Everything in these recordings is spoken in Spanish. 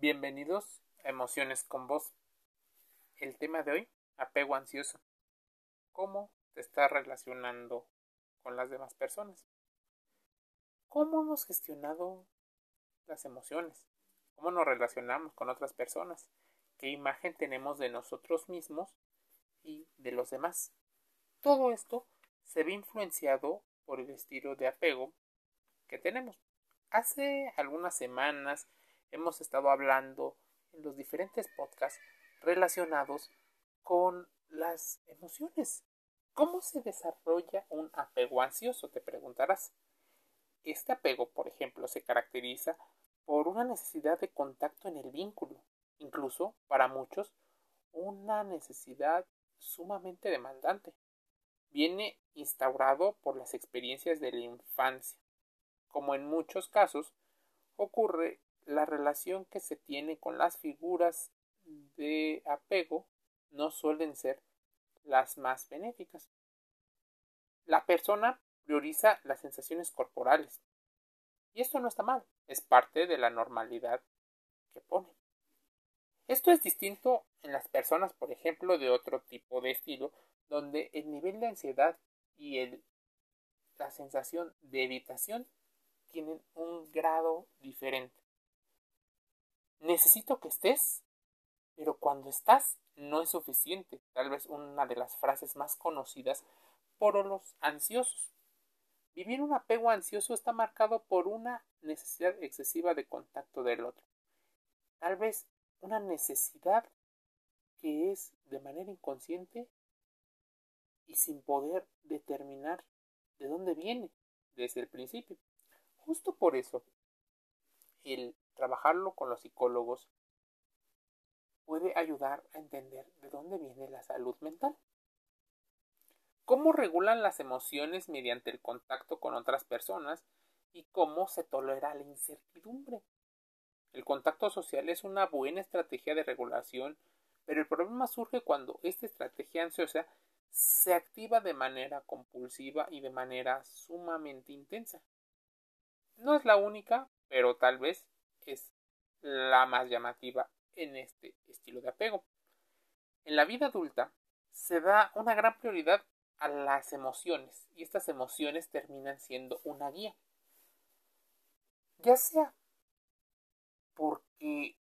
Bienvenidos a Emociones con Vos. El tema de hoy, apego ansioso. ¿Cómo te estás relacionando con las demás personas? ¿Cómo hemos gestionado las emociones? ¿Cómo nos relacionamos con otras personas? ¿Qué imagen tenemos de nosotros mismos y de los demás? Todo esto se ve influenciado por el estilo de apego que tenemos. Hace algunas semanas hemos estado hablando en los diferentes podcasts relacionados con las emociones. ¿Cómo se desarrolla un apego ansioso? Te preguntarás. Este apego, por ejemplo, se caracteriza por una necesidad de contacto en el vínculo, incluso para muchos una necesidad sumamente demandante. Viene instaurado por las experiencias de la infancia. Como en muchos casos, ocurre la relación que se tiene con las figuras de apego no suelen ser las más benéficas. La persona prioriza las sensaciones corporales. Y esto no está mal, es parte de la normalidad que pone. Esto es distinto en las personas, por ejemplo, de otro tipo de estilo, donde el nivel de ansiedad y el, la sensación de evitación tienen un grado diferente. Necesito que estés, pero cuando estás no es suficiente. Tal vez una de las frases más conocidas por los ansiosos. Vivir un apego ansioso está marcado por una necesidad excesiva de contacto del otro. Tal vez una necesidad que es de manera inconsciente y sin poder determinar de dónde viene desde el principio. Justo por eso, el trabajarlo con los psicólogos puede ayudar a entender de dónde viene la salud mental. Cómo regulan las emociones mediante el contacto con otras personas y cómo se tolera la incertidumbre. El contacto social es una buena estrategia de regulación, pero el problema surge cuando esta estrategia ansiosa se activa de manera compulsiva y de manera sumamente intensa. No es la única, pero tal vez es la más llamativa en este estilo de apego. En la vida adulta se da una gran prioridad a las emociones y estas emociones terminan siendo una guía. Ya sea porque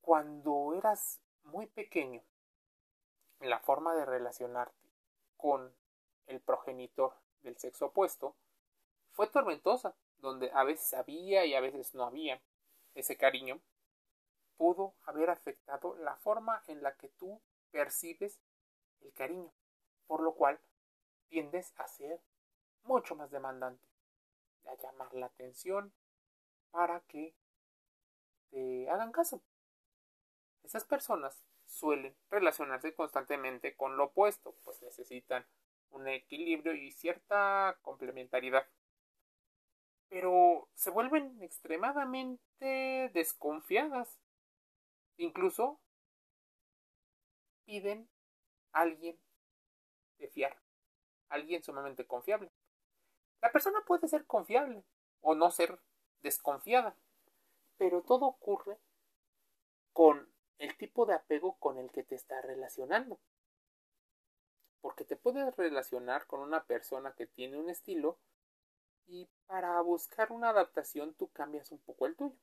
cuando eras muy pequeño, la forma de relacionarte con el progenitor del sexo opuesto fue tormentosa, donde a veces había y a veces no había ese cariño, pudo haber afectado la forma en la que tú percibes el cariño, por lo cual tiendes a ser mucho más demandante, a llamar la atención para que te hagan caso. Esas personas suelen relacionarse constantemente con lo opuesto, pues necesitan un equilibrio y cierta complementariedad pero se vuelven extremadamente desconfiadas. Incluso piden a alguien de fiar, alguien sumamente confiable. La persona puede ser confiable o no ser desconfiada, pero todo ocurre con el tipo de apego con el que te estás relacionando. Porque te puedes relacionar con una persona que tiene un estilo y para buscar una adaptación tú cambias un poco el tuyo.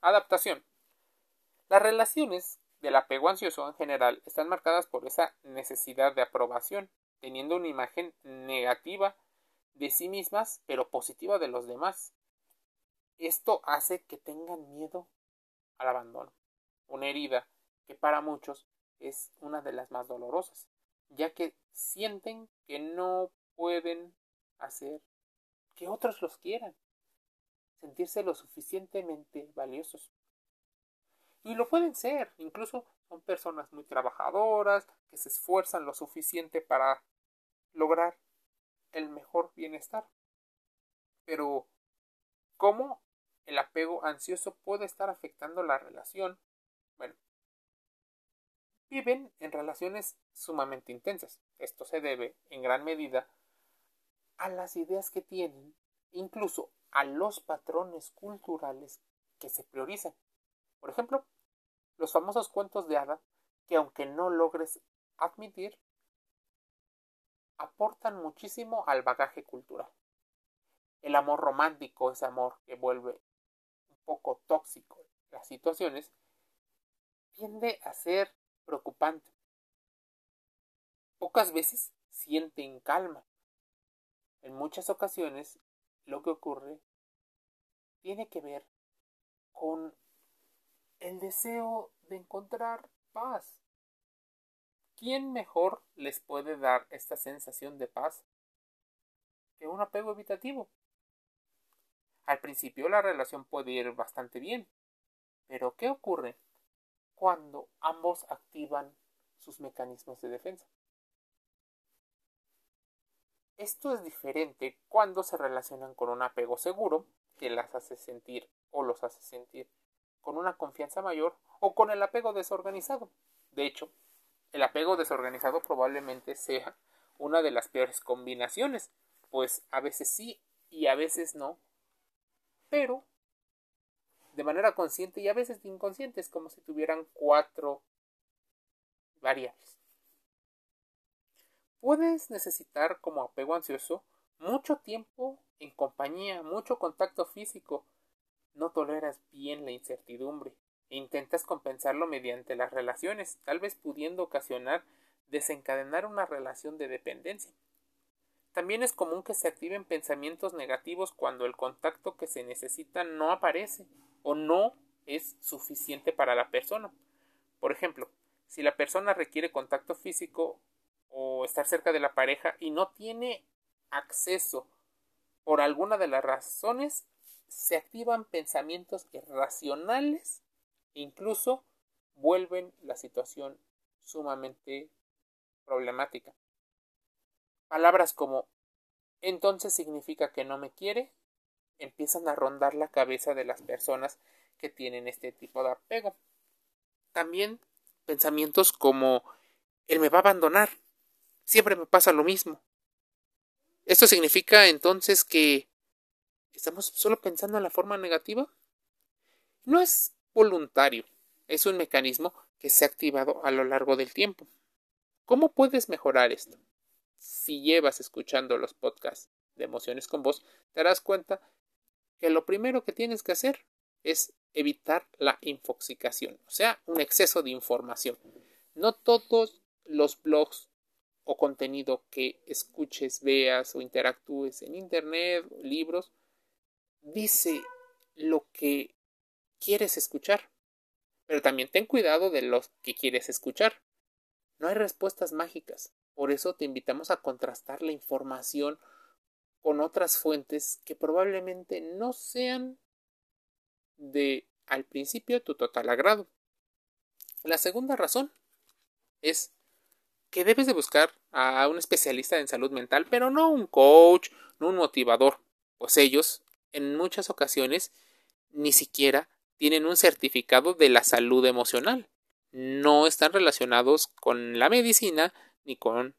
Adaptación. Las relaciones del apego ansioso en general están marcadas por esa necesidad de aprobación, teniendo una imagen negativa de sí mismas, pero positiva de los demás. Esto hace que tengan miedo al abandono, una herida que para muchos es una de las más dolorosas, ya que sienten que no pueden hacer que otros los quieran, sentirse lo suficientemente valiosos. Y lo pueden ser, incluso son personas muy trabajadoras, que se esfuerzan lo suficiente para lograr el mejor bienestar. Pero, ¿cómo el apego ansioso puede estar afectando la relación? Bueno, viven en relaciones sumamente intensas. Esto se debe, en gran medida, a las ideas que tienen, incluso a los patrones culturales que se priorizan. Por ejemplo, los famosos cuentos de hada que aunque no logres admitir, aportan muchísimo al bagaje cultural. El amor romántico, ese amor que vuelve un poco tóxico las situaciones, tiende a ser preocupante. Pocas veces sienten calma. En muchas ocasiones lo que ocurre tiene que ver con el deseo de encontrar paz. ¿Quién mejor les puede dar esta sensación de paz que un apego evitativo? Al principio la relación puede ir bastante bien, pero ¿qué ocurre cuando ambos activan sus mecanismos de defensa? Esto es diferente cuando se relacionan con un apego seguro, que las hace sentir o los hace sentir con una confianza mayor, o con el apego desorganizado. De hecho, el apego desorganizado probablemente sea una de las peores combinaciones, pues a veces sí y a veces no, pero de manera consciente y a veces inconsciente, es como si tuvieran cuatro variables. Puedes necesitar como apego ansioso mucho tiempo en compañía, mucho contacto físico. No toleras bien la incertidumbre e intentas compensarlo mediante las relaciones, tal vez pudiendo ocasionar desencadenar una relación de dependencia. También es común que se activen pensamientos negativos cuando el contacto que se necesita no aparece o no es suficiente para la persona. Por ejemplo, si la persona requiere contacto físico estar cerca de la pareja y no tiene acceso por alguna de las razones, se activan pensamientos irracionales e incluso vuelven la situación sumamente problemática. Palabras como entonces significa que no me quiere empiezan a rondar la cabeza de las personas que tienen este tipo de apego. También pensamientos como él me va a abandonar, siempre me pasa lo mismo. ¿Esto significa entonces que estamos solo pensando en la forma negativa? No es voluntario, es un mecanismo que se ha activado a lo largo del tiempo. ¿Cómo puedes mejorar esto? Si llevas escuchando los podcasts de emociones con vos, te darás cuenta que lo primero que tienes que hacer es evitar la infoxicación, o sea, un exceso de información. No todos los blogs o contenido que escuches, veas o interactúes en internet, libros, dice lo que quieres escuchar. Pero también ten cuidado de lo que quieres escuchar. No hay respuestas mágicas. Por eso te invitamos a contrastar la información con otras fuentes que probablemente no sean de al principio tu total agrado. La segunda razón es que debes de buscar a un especialista en salud mental, pero no un coach, no un motivador, pues ellos en muchas ocasiones ni siquiera tienen un certificado de la salud emocional. No están relacionados con la medicina ni con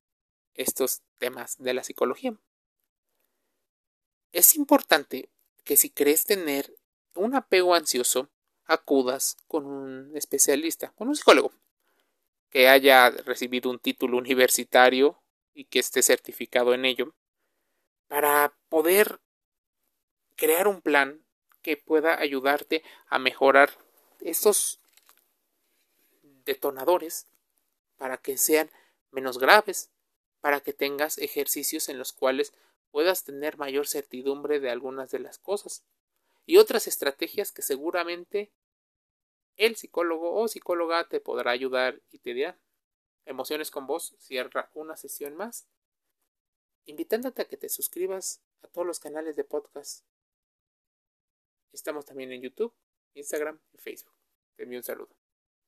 estos temas de la psicología. Es importante que si crees tener un apego ansioso, acudas con un especialista, con un psicólogo, que haya recibido un título universitario y que esté certificado en ello, para poder crear un plan que pueda ayudarte a mejorar estos detonadores para que sean menos graves, para que tengas ejercicios en los cuales puedas tener mayor certidumbre de algunas de las cosas. Y otras estrategias que seguramente el psicólogo o psicóloga te podrá ayudar y te dirá. Emociones con vos cierra una sesión más, invitándote a que te suscribas a todos los canales de podcast. Estamos también en YouTube, Instagram y Facebook. Te envío un saludo.